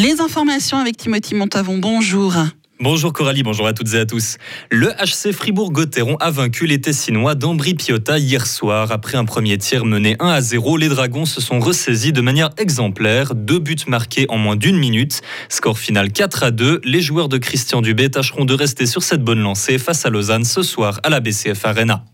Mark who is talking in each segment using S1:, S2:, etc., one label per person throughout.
S1: Les informations avec Timothy Montavon, bonjour.
S2: Bonjour Coralie, bonjour à toutes et à tous. Le HC Fribourg-Gotteron a vaincu les Tessinois d'Ambri Piotta hier soir. Après un premier tir mené 1 à 0, les Dragons se sont ressaisis de manière exemplaire. Deux buts marqués en moins d'une minute. Score final 4 à 2. Les joueurs de Christian Dubé tâcheront de rester sur cette bonne lancée face à Lausanne ce soir à la BCF Arena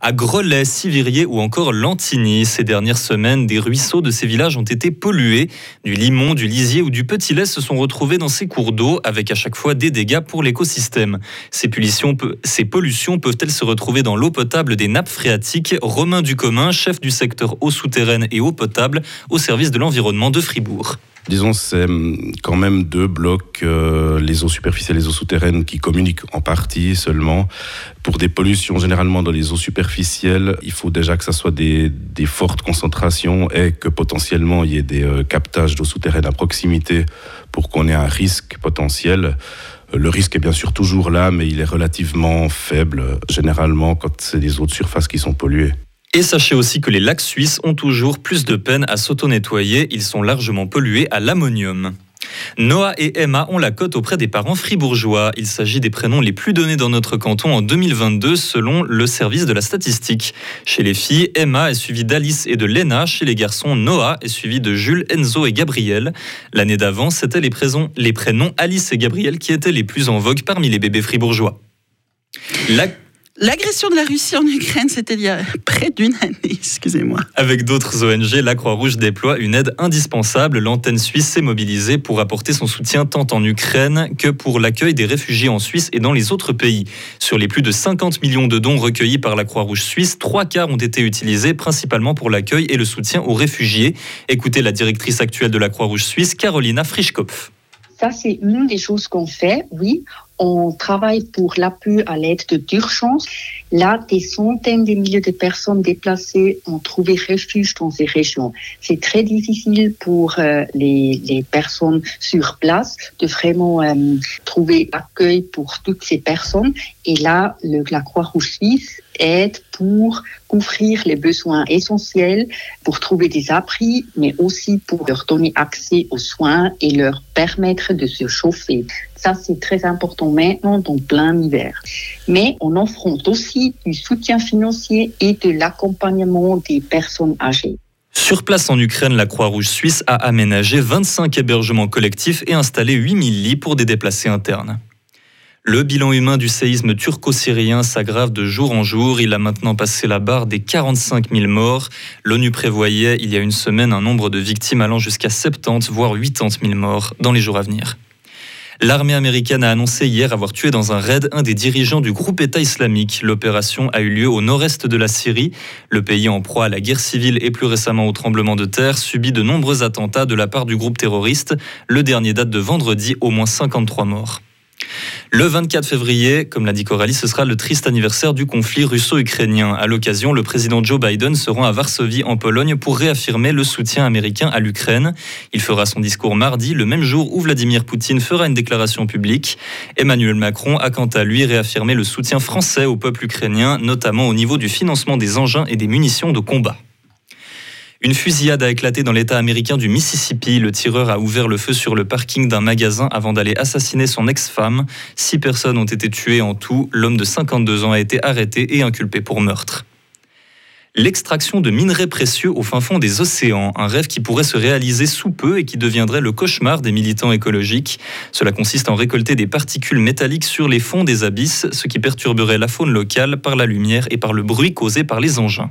S2: à Grelais, Sivirier ou encore Lantigny. Ces dernières semaines, des ruisseaux de ces villages ont été pollués. Du limon, du lisier ou du petit lait se sont retrouvés dans ces cours d'eau, avec à chaque fois des dégâts pour l'écosystème. Ces pollutions, ces pollutions peuvent-elles se retrouver dans l'eau potable des nappes phréatiques? Romain Ducommun, chef du secteur eau souterraine et eau potable au service de l'environnement de Fribourg.
S3: Disons, c'est hum, quand même deux blocs, euh, les eaux superficielles et les eaux souterraines, qui communiquent en partie seulement. Pour des pollutions, généralement dans les eaux superficielles, il faut déjà que ça soit des, fortes concentrations et que potentiellement il y ait des euh, captages d'eau souterraine à proximité pour qu'on ait un risque potentiel. Le risque est bien sûr toujours là, mais il est relativement faible, généralement, quand c'est des eaux de surface qui sont polluées.
S2: Et sachez aussi que les lacs suisses ont toujours plus de peine à s'auto-nettoyer, ils sont largement pollués à l'ammonium. Noah et Emma ont la cote auprès des parents fribourgeois. Il s'agit des prénoms les plus donnés dans notre canton en 2022 selon le service de la statistique. Chez les filles, Emma est suivie d'Alice et de Lena. Chez les garçons, Noah est suivi de Jules, Enzo et Gabriel. L'année d'avant, c'était les, prénoms Alice et Gabriel qui étaient les plus en vogue parmi les bébés fribourgeois.
S1: L'agression de la Russie en Ukraine, c'était il y a près d'une année, excusez-moi.
S2: Avec d'autres ONG, la Croix-Rouge déploie une aide indispensable. L'antenne suisse s'est mobilisée pour apporter son soutien tant en Ukraine que pour l'accueil des réfugiés en Suisse et dans les autres pays. Sur les plus de 50 millions de dons recueillis par la Croix-Rouge suisse, trois quarts ont été utilisés principalement pour l'accueil et le soutien aux réfugiés. Écoutez la directrice actuelle de la Croix-Rouge suisse, Carolina Frischkopf.
S4: Ça, c'est une des choses qu'on fait, oui on travaille pour l'appui à l'aide d'urgence. Là, des centaines de milliers de personnes déplacées ont trouvé refuge dans ces régions. C'est très difficile pour euh, les, les, personnes sur place de vraiment euh, trouver accueil pour toutes ces personnes. Et là, la Croix-Rouge suisse aide pour couvrir les besoins essentiels, pour trouver des abris, mais aussi pour leur donner accès aux soins et leur permettre de se chauffer. Ça, c'est très important maintenant dans plein hiver. Mais on offre aussi du soutien financier et de l'accompagnement des personnes âgées.
S2: Sur place en Ukraine, la Croix-Rouge suisse a aménagé 25 hébergements collectifs et installé 8000 lits pour des déplacés internes. Le bilan humain du séisme turco-syrien s'aggrave de jour en jour. Il a maintenant passé la barre des 45 000 morts. L'ONU prévoyait il y a une semaine un nombre de victimes allant jusqu'à 70 voire 80 000 morts dans les jours à venir. L'armée américaine a annoncé hier avoir tué dans un raid un des dirigeants du groupe État islamique. L'opération a eu lieu au nord-est de la Syrie. Le pays en proie à la guerre civile et plus récemment au tremblement de terre subit de nombreux attentats de la part du groupe terroriste. Le dernier date de vendredi, au moins 53 morts. Le 24 février, comme l'a dit Coralie, ce sera le triste anniversaire du conflit russo-ukrainien. À l'occasion, le président Joe Biden se rend à Varsovie en Pologne pour réaffirmer le soutien américain à l'Ukraine. Il fera son discours mardi, le même jour où Vladimir Poutine fera une déclaration publique. Emmanuel Macron a quant à lui réaffirmé le soutien français au peuple ukrainien, notamment au niveau du financement des engins et des munitions de combat. Une fusillade a éclaté dans l'État américain du Mississippi. Le tireur a ouvert le feu sur le parking d'un magasin avant d'aller assassiner son ex-femme. Six personnes ont été tuées en tout. L'homme de 52 ans a été arrêté et inculpé pour meurtre l'extraction de minerais précieux au fin fond des océans, un rêve qui pourrait se réaliser sous peu et qui deviendrait le cauchemar des militants écologiques. Cela consiste en récolter des particules métalliques sur les fonds des abysses, ce qui perturberait la faune locale par la lumière et par le bruit causé par les engins.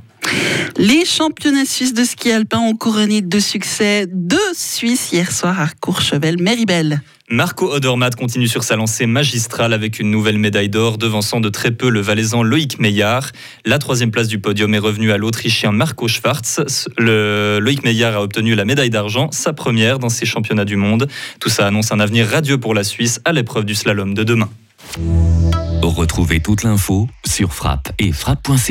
S1: Les championnats suisses de ski alpin ont couronné de succès deux Suisses hier soir à Courchevel-Méribel.
S2: Marco Odermatt continue sur sa lancée magistrale avec une nouvelle médaille d'or, devançant de très peu le valaisan Loïc Meillard. La troisième place du podium est revenue à l'Autrichien Marco Schwarz. Le Loïc Meillard a obtenu la médaille d'argent, sa première dans ces championnats du monde. Tout ça annonce un avenir radieux pour la Suisse à l'épreuve du slalom de demain.
S5: Retrouvez toute l'info sur frappe et frappe.ch.